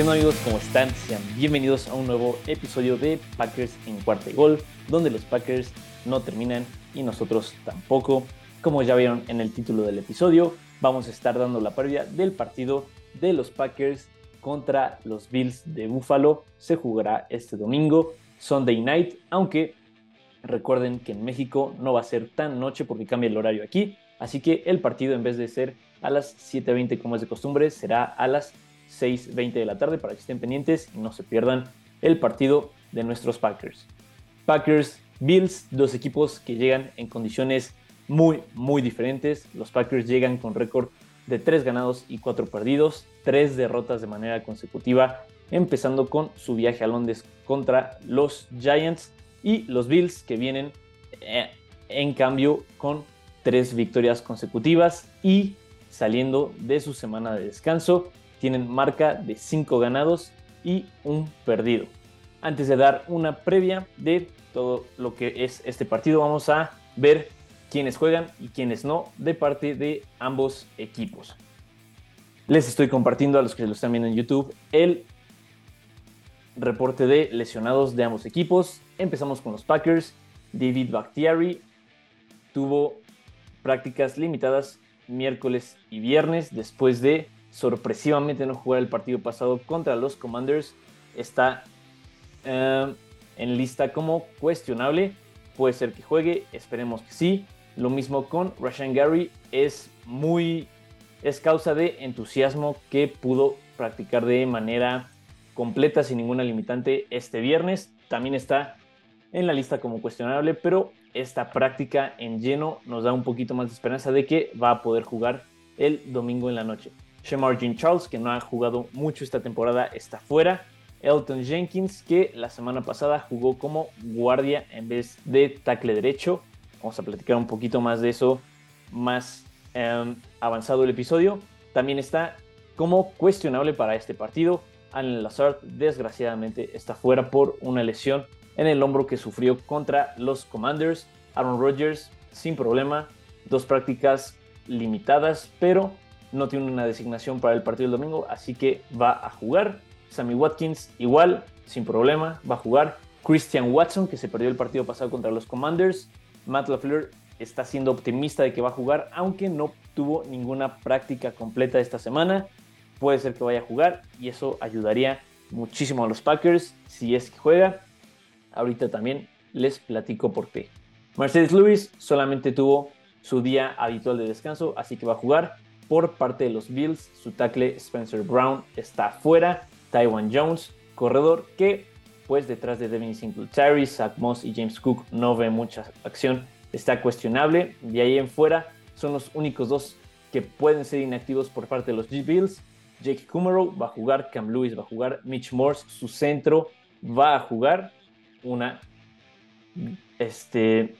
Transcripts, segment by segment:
¿Qué onda amigos? ¿Cómo están? Sean bienvenidos a un nuevo episodio de Packers en cuarta y gol, donde los Packers no terminan y nosotros tampoco. Como ya vieron en el título del episodio, vamos a estar dando la previa del partido de los Packers contra los Bills de Buffalo. Se jugará este domingo, Sunday Night, aunque recuerden que en México no va a ser tan noche porque cambia el horario aquí. Así que el partido en vez de ser a las 7.20 como es de costumbre, será a las 6.20 de la tarde para que estén pendientes y no se pierdan el partido de nuestros Packers. Packers, Bills, dos equipos que llegan en condiciones muy, muy diferentes. Los Packers llegan con récord de 3 ganados y 4 perdidos, 3 derrotas de manera consecutiva, empezando con su viaje a Londres contra los Giants y los Bills que vienen eh, en cambio con 3 victorias consecutivas y saliendo de su semana de descanso tienen marca de 5 ganados y un perdido. Antes de dar una previa de todo lo que es este partido, vamos a ver quiénes juegan y quiénes no de parte de ambos equipos. Les estoy compartiendo a los que lo están viendo en YouTube el reporte de lesionados de ambos equipos. Empezamos con los Packers. David Bakhtiari tuvo prácticas limitadas miércoles y viernes después de sorpresivamente no jugar el partido pasado contra los Commanders. Está eh, en lista como cuestionable. Puede ser que juegue, esperemos que sí. Lo mismo con Rashan Gary. Es muy. Es causa de entusiasmo que pudo practicar de manera completa sin ninguna limitante este viernes. También está en la lista como cuestionable, pero esta práctica en lleno nos da un poquito más de esperanza de que va a poder jugar el domingo en la noche. Shamar Jean Charles, que no ha jugado mucho esta temporada, está fuera. Elton Jenkins, que la semana pasada jugó como guardia en vez de tackle derecho. Vamos a platicar un poquito más de eso más em, avanzado el episodio. También está como cuestionable para este partido. Alan Lazard, desgraciadamente, está fuera por una lesión en el hombro que sufrió contra los Commanders. Aaron Rodgers, sin problema, dos prácticas limitadas, pero no tiene una designación para el partido del domingo, así que va a jugar. Sammy Watkins igual, sin problema, va a jugar. Christian Watson, que se perdió el partido pasado contra los Commanders. Matt LaFleur está siendo optimista de que va a jugar, aunque no tuvo ninguna práctica completa esta semana. Puede ser que vaya a jugar y eso ayudaría muchísimo a los Packers si es que juega. Ahorita también les platico por qué. Mercedes Lewis solamente tuvo su día habitual de descanso, así que va a jugar por parte de los Bills. Su tackle Spencer Brown está fuera. Taiwan Jones, corredor que pues detrás de Devin Singletary, Zach Moss y James Cook no ve mucha acción. Está cuestionable. De ahí en fuera son los únicos dos que pueden ser inactivos por parte de los G Bills. Jake Kummerow va a jugar, Cam Lewis va a jugar, Mitch Morse, su centro, va a jugar. Una este,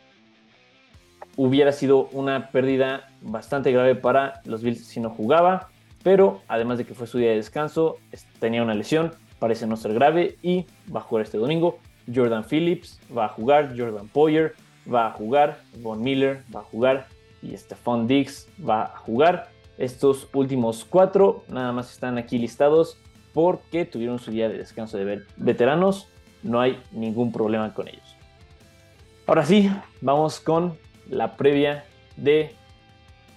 hubiera sido una pérdida bastante grave para los Bills si no jugaba, pero además de que fue su día de descanso, tenía una lesión, parece no ser grave y va a jugar este domingo. Jordan Phillips va a jugar, Jordan Poyer va a jugar, Von Miller va a jugar y Stephon Diggs va a jugar. Estos últimos cuatro nada más están aquí listados porque tuvieron su día de descanso de veteranos. No hay ningún problema con ellos. Ahora sí, vamos con la previa de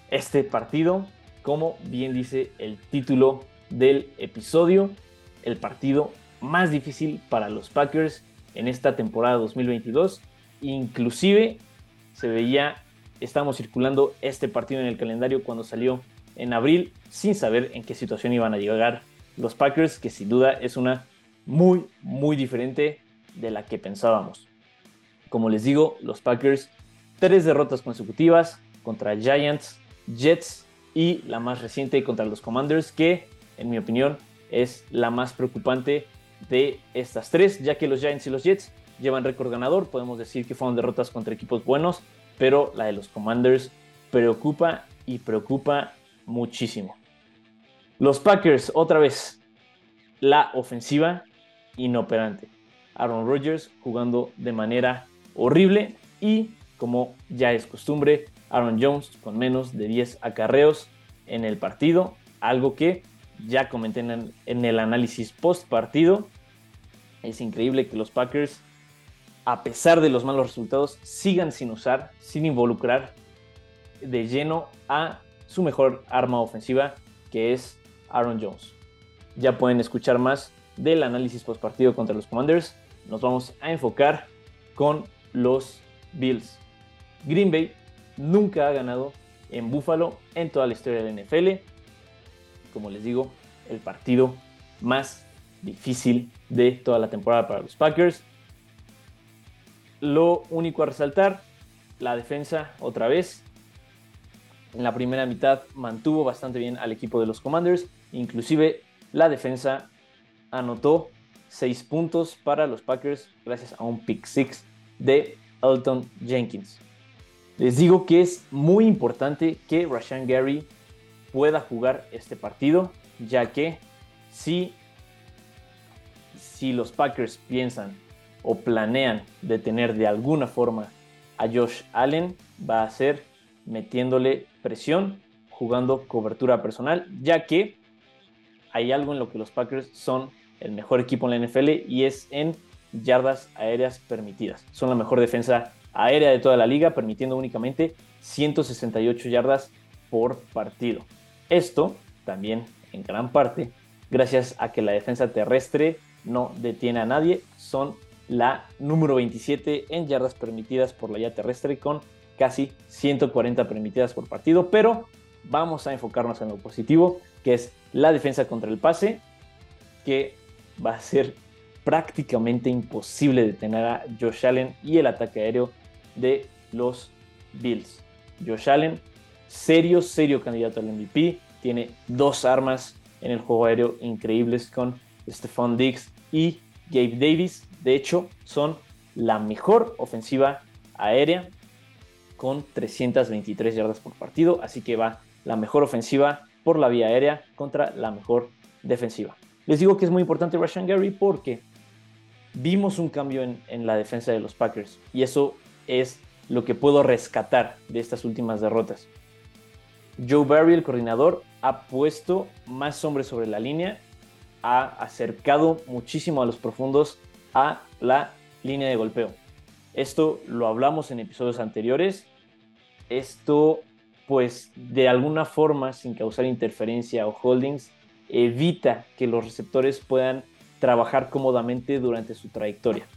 este partido. Como bien dice el título del episodio, el partido más difícil para los Packers en esta temporada 2022. Inclusive se veía, estábamos circulando este partido en el calendario cuando salió en abril sin saber en qué situación iban a llegar los Packers, que sin duda es una muy, muy diferente de la que pensábamos. Como les digo, los Packers tres derrotas consecutivas contra Giants, Jets y la más reciente contra los Commanders, que en mi opinión es la más preocupante de estas tres, ya que los Giants y los Jets llevan récord ganador, podemos decir que fueron derrotas contra equipos buenos, pero la de los Commanders preocupa y preocupa muchísimo. Los Packers, otra vez, la ofensiva inoperante. Aaron Rodgers jugando de manera horrible y como ya es costumbre, Aaron Jones con menos de 10 acarreos en el partido, algo que ya comenté en, el análisis post partido. Es increíble que los Packers, a pesar de los malos resultados, sigan sin usar, sin involucrar de lleno a su mejor arma ofensiva, que es Aaron Jones. Ya pueden escuchar más del análisis post partido contra los Commanders. Nos vamos a enfocar con los Bills. Green Bay nunca ha ganado en Buffalo en toda la historia de la NFL. Como les digo, el partido más difícil de toda la temporada para los Packers. Lo único a resaltar, la defensa otra vez. En la primera mitad mantuvo bastante bien al equipo de los Commanders. Inclusive la defensa anotó 6 puntos para los Packers gracias a un pick six de Elton Jenkins. Les digo que es muy importante que Rashan Gary pueda jugar este partido, ya que si, si los Packers piensan o planean detener de alguna forma a Josh Allen, va a ser metiéndole presión, jugando cobertura personal, ya que hay algo en lo que los Packers son el mejor equipo en la NFL y es en yardas aéreas permitidas. Son la mejor defensa aérea de toda la liga, permitiendo únicamente 168 yardas por partido. Esto también en gran parte gracias a que la defensa terrestre no detiene a nadie. Son la número 27 en yardas permitidas por la ya terrestre con casi 140 permitidas por partido. Pero vamos a enfocarnos en lo positivo, que es la defensa contra el pase, que va a ser prácticamente imposible detener a Josh Allen y el ataque aéreo de los Bills. Josh Allen, serio, serio candidato al MVP, tiene dos armas en el juego aéreo increíbles con Stephon Diggs y Gabe Davis. De hecho, son la mejor ofensiva aérea con 323 yardas por partido, así que va la mejor ofensiva por la vía aérea contra la mejor defensiva. Les digo que es muy importante Rashan Gary porque vimos un cambio en, la defensa de los Packers y eso es lo que puedo rescatar de estas últimas derrotas. Joe Barry, el coordinador, ha puesto más hombres sobre la línea, ha acercado muchísimo a los profundos a la línea de golpeo. Esto lo hablamos en episodios anteriores. Esto, pues, de alguna forma, sin causar interferencia o holdings, evita que los receptores puedan trabajar cómodamente durante su trayectoria.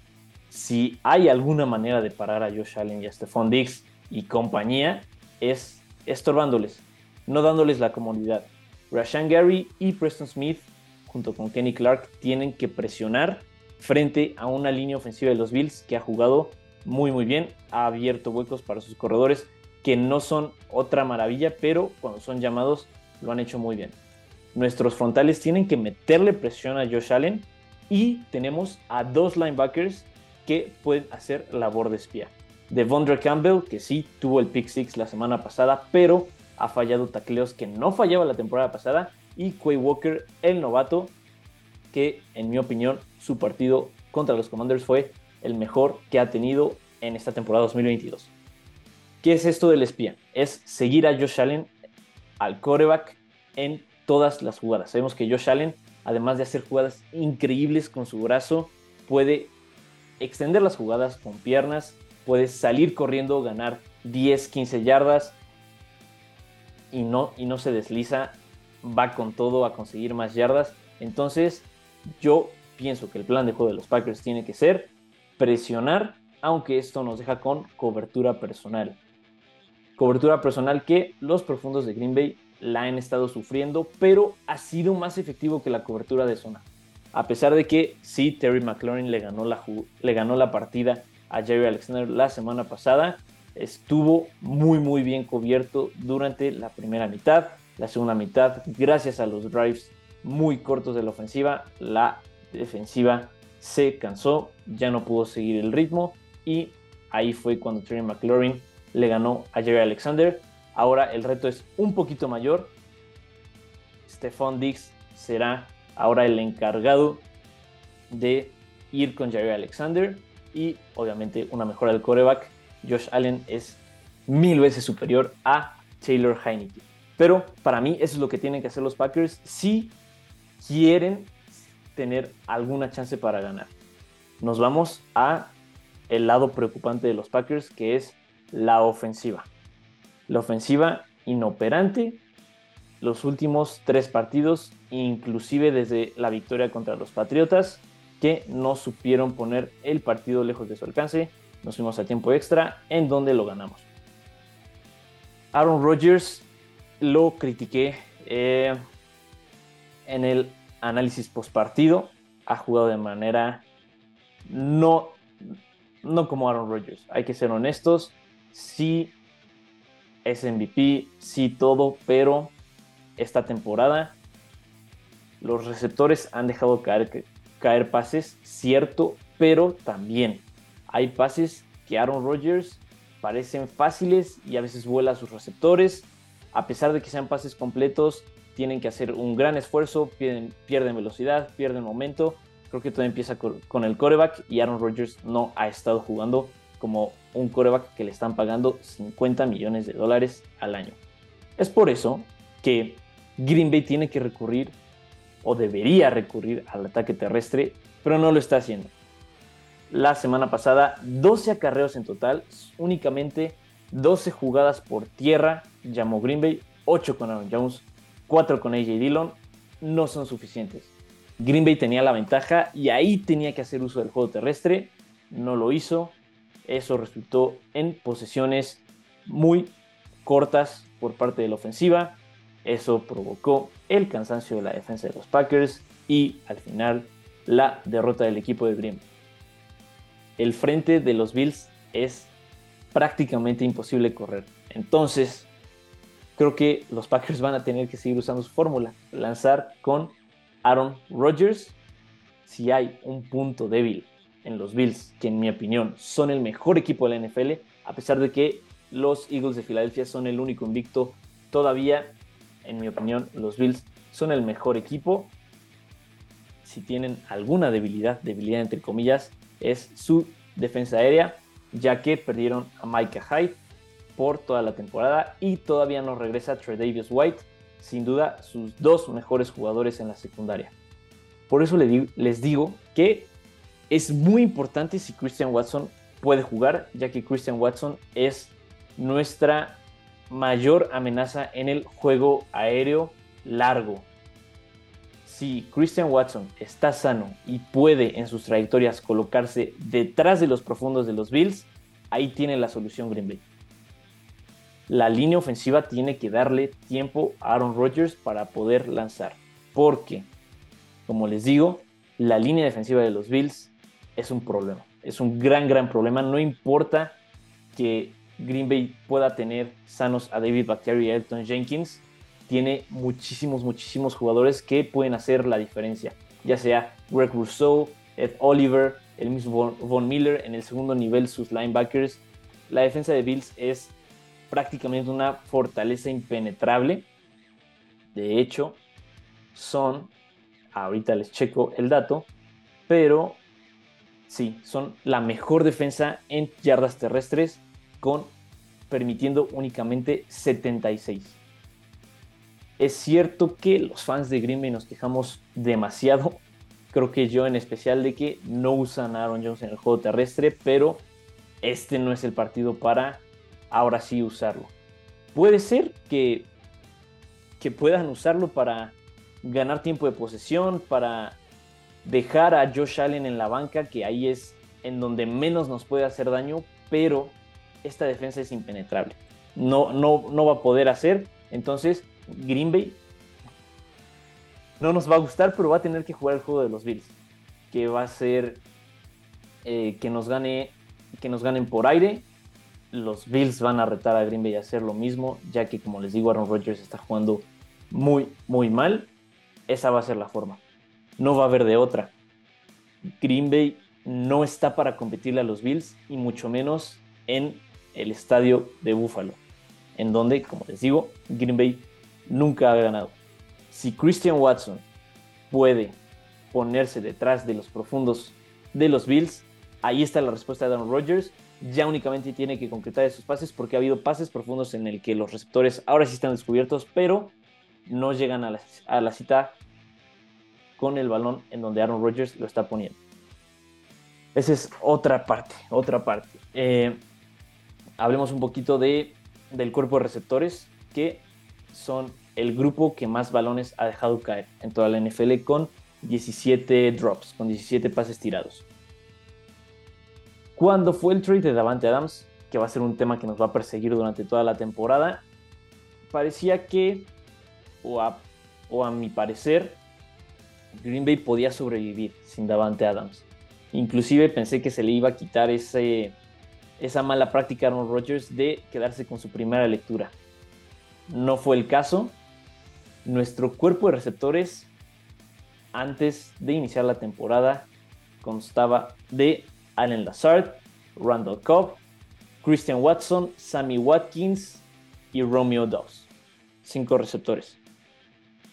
Si hay alguna manera de parar a Josh Allen y a Stephon Diggs y compañía, es estorbándoles, no dándoles la comodidad. Rashan Gary y Preston Smith, junto con Kenny Clark, tienen que presionar frente a una línea ofensiva de los Bills que ha jugado muy muy bien, ha abierto huecos para sus corredores que no son otra maravilla, pero cuando son llamados lo han hecho muy bien. Nuestros frontales tienen que meterle presión a Josh Allen y tenemos a dos linebackers que pueden hacer labor de espía. Devondre Campbell, que sí tuvo el pick six la semana pasada, pero ha fallado tacleos que no fallaba la temporada pasada. Y Quay Walker, el novato, que en mi opinión su partido contra los Commanders fue el mejor que ha tenido en esta temporada 2022. ¿Qué es esto del espía? Es seguir a Josh Allen al coreback en todas las jugadas. Sabemos que Josh Allen además de hacer jugadas increíbles con su brazo, puede extender las jugadas con piernas, puede salir corriendo, ganar 10, 15 yardas y no, y no se desliza, va con todo a conseguir más yardas. Entonces, yo pienso que el plan de juego de los Packers tiene que ser presionar, aunque esto nos deja con cobertura personal. Cobertura personal que los profundos de Green Bay la han estado sufriendo, pero ha sido más efectivo que la cobertura de zona. A pesar de que sí, Terry McLaurin le ganó la, le ganó la partida a Jerry Alexander la semana pasada, estuvo muy muy bien cubierto durante la primera mitad. La segunda mitad, gracias a los drives muy cortos de la ofensiva, la defensiva se cansó, ya no pudo seguir el ritmo y ahí fue cuando Terry McLaurin le ganó a Jerry Alexander. Ahora el reto es un poquito mayor. Stephon Diggs será ahora el encargado de ir con Jair Alexander y obviamente una mejora del coreback. Josh Allen es mil veces superior a Taylor Heineke. Pero para mí eso es lo que tienen que hacer los Packers si quieren tener alguna chance para ganar. Nos vamos a el lado preocupante de los Packers, que es la ofensiva. La ofensiva inoperante los últimos tres partidos, inclusive desde la victoria contra los Patriotas, que no supieron poner el partido lejos de su alcance. Nos fuimos a tiempo extra, en donde lo ganamos. Aaron Rodgers lo critiqué eh, en el análisis post partido. Ha jugado de manera no, no como Aaron Rodgers. Hay que ser honestos. Sí es MVP, sí todo, pero esta temporada los receptores han dejado caer, caer pases, cierto, pero también hay pases que Aaron Rodgers parecen fáciles y a veces vuela a sus receptores. A pesar de que sean pases completos, tienen que hacer un gran esfuerzo, pierden, pierden velocidad, pierden momento. Creo que todo empieza con, el coreback y Aaron Rodgers no ha estado jugando como un coreback que le están pagando 50 millones de dólares al año. Es por eso que Green Bay tiene que recurrir o debería recurrir al ataque terrestre, pero no lo está haciendo. La semana pasada, 12 acarreos en total, únicamente 12 jugadas por tierra, llamó Green Bay, 8 con Aaron Jones, 4 con AJ Dillon, no son suficientes. Green Bay tenía la ventaja y ahí tenía que hacer uso del juego terrestre, no lo hizo. Eso resultó en posesiones muy cortas por parte de la ofensiva. Eso provocó el cansancio de la defensa de los Packers y al final la derrota del equipo de Green. El frente de los Bills es prácticamente imposible correr. Entonces, creo que los Packers van a tener que seguir usando su fórmula, lanzar con Aaron Rodgers. Si hay un punto débil en los Bills, que en mi opinión son el mejor equipo de la NFL, a pesar de que los Eagles de Filadelfia son el único invicto todavía en mi opinión, los Bills son el mejor equipo. Si tienen alguna debilidad, debilidad entre comillas, es su defensa aérea, ya que perdieron a Micah Hyde por toda la temporada y todavía no regresa Tredavious White, sin duda sus dos mejores jugadores en la secundaria. Por eso les digo que es muy importante si Christian Watson puede jugar, ya que Christian Watson es nuestra mayor amenaza en el juego aéreo largo. Si Christian Watson está sano y puede en sus trayectorias colocarse detrás de los profundos de los Bills, ahí tiene la solución Green Bay. La línea ofensiva tiene que darle tiempo a Aaron Rodgers para poder lanzar. Porque, como les digo, la línea defensiva de los Bills es un problema. Es un gran, gran problema. No importa que Green Bay pueda tener sanos a David Bakhtiari y Elton Jenkins, tiene muchísimos, muchísimos jugadores que pueden hacer la diferencia. Ya sea Greg Rousseau, Ed Oliver, el mismo Von Miller, en el segundo nivel sus linebackers. La defensa de Bills es prácticamente una fortaleza impenetrable. De hecho, son, ahorita les checo el dato, pero sí, son la mejor defensa en yardas terrestres permitiendo únicamente 76. Es cierto que los fans de Green Bay nos quejamos demasiado, creo que yo en especial de que no usan a Aaron Jones en el juego terrestre, pero este no es el partido para ahora sí usarlo. Puede ser que, que puedan usarlo para ganar tiempo de posesión, para dejar a Josh Allen en la banca, que ahí es en donde menos nos puede hacer daño, pero esta defensa es impenetrable. No, no, no va a poder hacer. Entonces, Green Bay no nos va a gustar, pero va a tener que jugar el juego de los Bills. Que va a ser eh, que nos gane, que nos ganen por aire. Los Bills van a retar a Green Bay a hacer lo mismo, ya que como les digo, Aaron Rodgers está jugando muy, muy mal. Esa va a ser la forma. No va a haber de otra. Green Bay no está para competirle a los Bills y mucho menos en el estadio de Buffalo, en donde, como les digo, Green Bay nunca ha ganado. Si Christian Watson puede ponerse detrás de los profundos de los Bills, ahí está la respuesta de Aaron Rodgers. Ya únicamente tiene que concretar esos pases porque ha habido pases profundos en el que los receptores ahora sí están descubiertos, pero no llegan a la, cita con el balón en donde Aaron Rodgers lo está poniendo. Esa es otra parte, otra parte. Eh, hablemos un poquito de, del cuerpo de receptores, que son el grupo que más balones ha dejado caer en toda la NFL con 17 drops, con 17 pases tirados. Cuando fue el trade de Davante Adams, que va a ser un tema que nos va a perseguir durante toda la temporada, parecía que, o a, o a mi parecer, Green Bay podía sobrevivir sin Davante Adams. Inclusive pensé que se le iba a quitar ese, esa mala práctica Aaron Rodgers de quedarse con su primera lectura. No fue el caso. Nuestro cuerpo de receptores antes de iniciar la temporada constaba de Allen Lazard, Randall Cobb, Christian Watson, Sammy Watkins y Romeo Dobbs. Cinco receptores.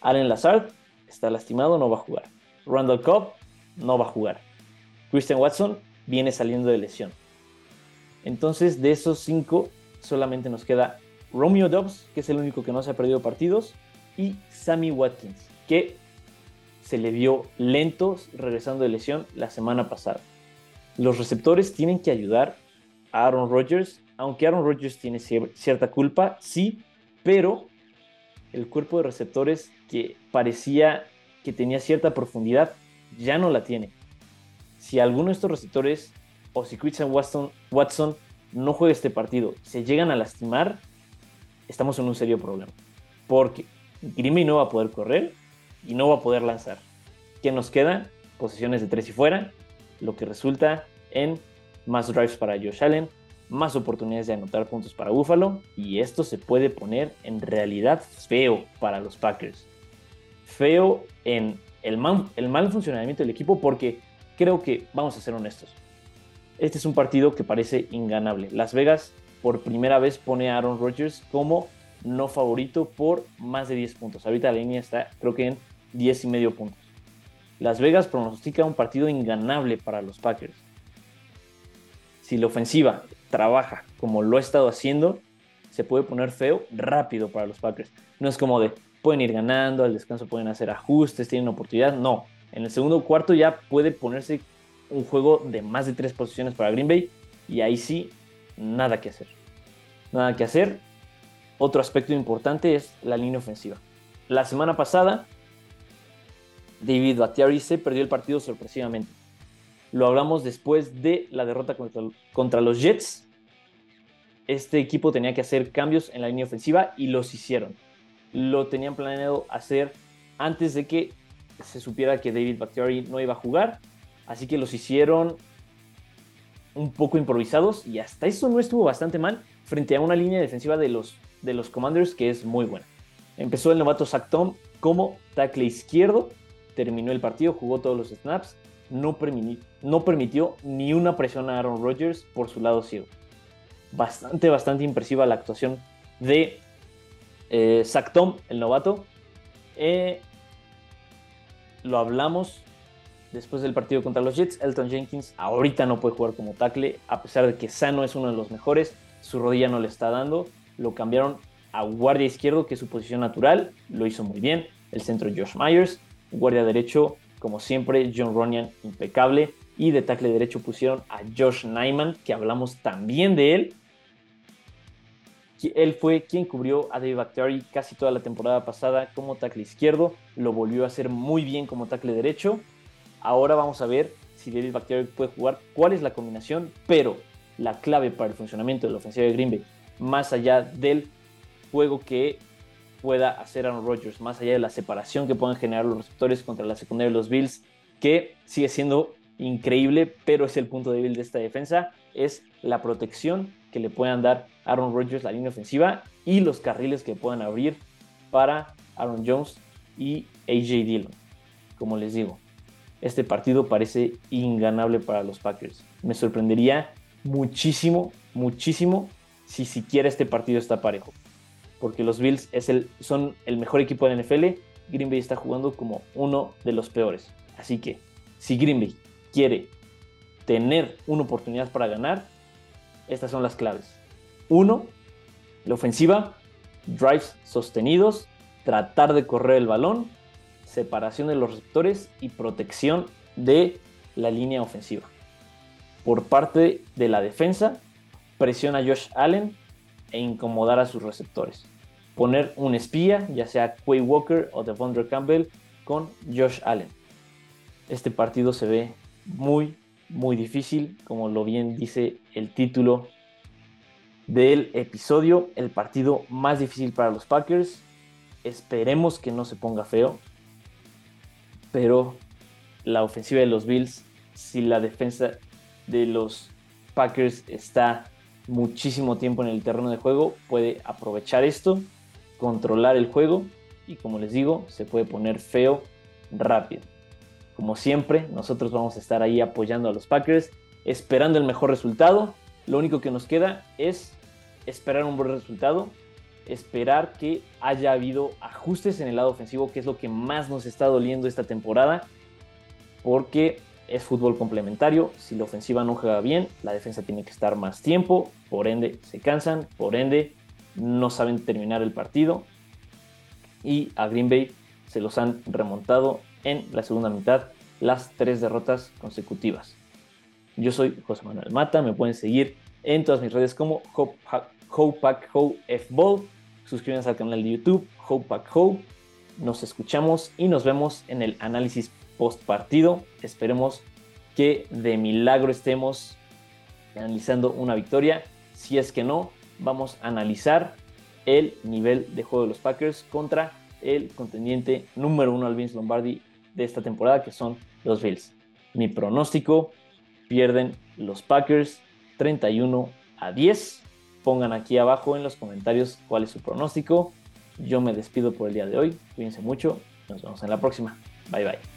Allen Lazard está lastimado, no va a jugar. Randall Cobb no va a jugar. Christian Watson viene saliendo de lesión. Entonces, de esos cinco, solamente nos queda Romeo Dobbs, que es el único que no se ha perdido partidos, y Sammy Watkins, que se le vio lento regresando de lesión la semana pasada. Los receptores tienen que ayudar a Aaron Rodgers, aunque Aaron Rodgers tiene cierta culpa, sí, pero el cuerpo de receptores que parecía que tenía cierta profundidad ya no la tiene. Si alguno de estos receptores o si Christian Watson, no juega este partido, se llegan a lastimar, estamos en un serio problema. Porque Grimy no va a poder correr y no va a poder lanzar. ¿Qué nos queda? Posiciones de tres y fuera, lo que resulta en más drives para Josh Allen, más oportunidades de anotar puntos para Buffalo y esto se puede poner en realidad feo para los Packers. Feo en el mal funcionamiento del equipo porque creo que, vamos a ser honestos, este es un partido que parece inganable. Las Vegas por primera vez pone a Aaron Rodgers como no favorito por más de 10 puntos. Ahorita la línea está creo que en 10 y medio puntos. Las Vegas pronostica un partido inganable para los Packers. Si la ofensiva trabaja como lo ha estado haciendo, se puede poner feo rápido para los Packers. No es como de pueden ir ganando, al descanso pueden hacer ajustes, tienen oportunidad. No, en el segundo cuarto ya puede ponerse un juego de más de tres posiciones para Green Bay y ahí sí, nada que hacer. Nada que hacer. Otro aspecto importante es la línea ofensiva. La semana pasada, David Bakhtiari se perdió el partido sorpresivamente. Lo hablamos después de la derrota contra, los Jets. Este equipo tenía que hacer cambios en la línea ofensiva y los hicieron. Lo tenían planeado hacer antes de que se supiera que David Bakhtiari no iba a jugar Así que los hicieron un poco improvisados y hasta eso no estuvo bastante mal frente a una línea defensiva de los, de los Commanders que es muy buena. Empezó el novato Zach Tom como tackle izquierdo, terminó el partido, jugó todos los snaps, no, permitió ni una presión a Aaron Rodgers por su lado ciego. Bastante, bastante impresiva la actuación de eh, Tom, el novato. Eh, lo hablamos después del partido contra los Jets, Elton Jenkins ahorita no puede jugar como tackle, a pesar de que Sano es uno de los mejores, su rodilla no le está dando, lo cambiaron a guardia izquierdo, que es su posición natural, lo hizo muy bien, el centro Josh Myers, guardia derecho, como siempre, John Ronian, impecable, y de tackle derecho pusieron a Josh Nyman, que hablamos también de él. Él fue quien cubrió a Dave Bakhtiari casi toda la temporada pasada como tackle izquierdo, lo volvió a hacer muy bien como tackle derecho, Ahora vamos a ver si David Bakhtiari puede jugar, cuál es la combinación, pero la clave para el funcionamiento de la ofensiva de Green Bay, más allá del juego que pueda hacer Aaron Rodgers, más allá de la separación que puedan generar los receptores contra la secundaria de los Bills, que sigue siendo increíble, pero es el punto débil de esta defensa, es la protección que le puedan dar Aaron Rodgers la línea ofensiva y los carriles que puedan abrir para Aaron Jones y AJ Dillon. Como les digo, este partido parece inganable para los Packers. Me sorprendería muchísimo, muchísimo si siquiera este partido está parejo. Porque los Bills son el mejor equipo de la NFL. Green Bay está jugando como uno de los peores. Así que si Green Bay quiere tener una oportunidad para ganar, estas son las claves. Uno, la ofensiva, drives sostenidos, tratar de correr el balón separación de los receptores y protección de la línea ofensiva. Por parte de la defensa, presiona a Josh Allen e incomodar a sus receptores. Poner un espía, ya sea Quay Walker o Devondre Campbell, con Josh Allen. Este partido se ve muy, muy difícil, como lo bien dice el título del episodio, el partido más difícil para los Packers. Esperemos que no se ponga feo, pero la ofensiva de los Bills, si la defensa de los Packers está muchísimo tiempo en el terreno de juego, puede aprovechar esto, controlar el juego y como les digo, se puede poner feo rápido. Como siempre, nosotros vamos a estar ahí apoyando a los Packers, esperando el mejor resultado. Lo único que nos queda es esperar un buen resultado, esperar que haya habido ajustes en el lado ofensivo, que es lo que más nos está doliendo esta temporada, porque es fútbol complementario. Si la ofensiva no juega bien, la defensa tiene que estar más tiempo, por ende se cansan, por ende no saben terminar el partido. Y a Green Bay se los han remontado en la segunda mitad las tres derrotas consecutivas. Yo soy José Manuel Mata, me pueden seguir en todas mis redes como Hopack Ho F-Ball. Suscríbanse al canal de YouTube Hopack Ho. Nos escuchamos y nos vemos en el análisis post partido. Esperemos que de milagro estemos analizando una victoria. Si es que no, vamos a analizar el nivel de juego de los Packers contra el contendiente número uno al Vince Lombardi de esta temporada, que son los Bills. Mi pronóstico, pierden los Packers 31 a 10. Pongan aquí abajo en los comentarios cuál es su pronóstico. Yo me despido por el día de hoy. Cuídense mucho. Nos vemos en la próxima. Bye bye.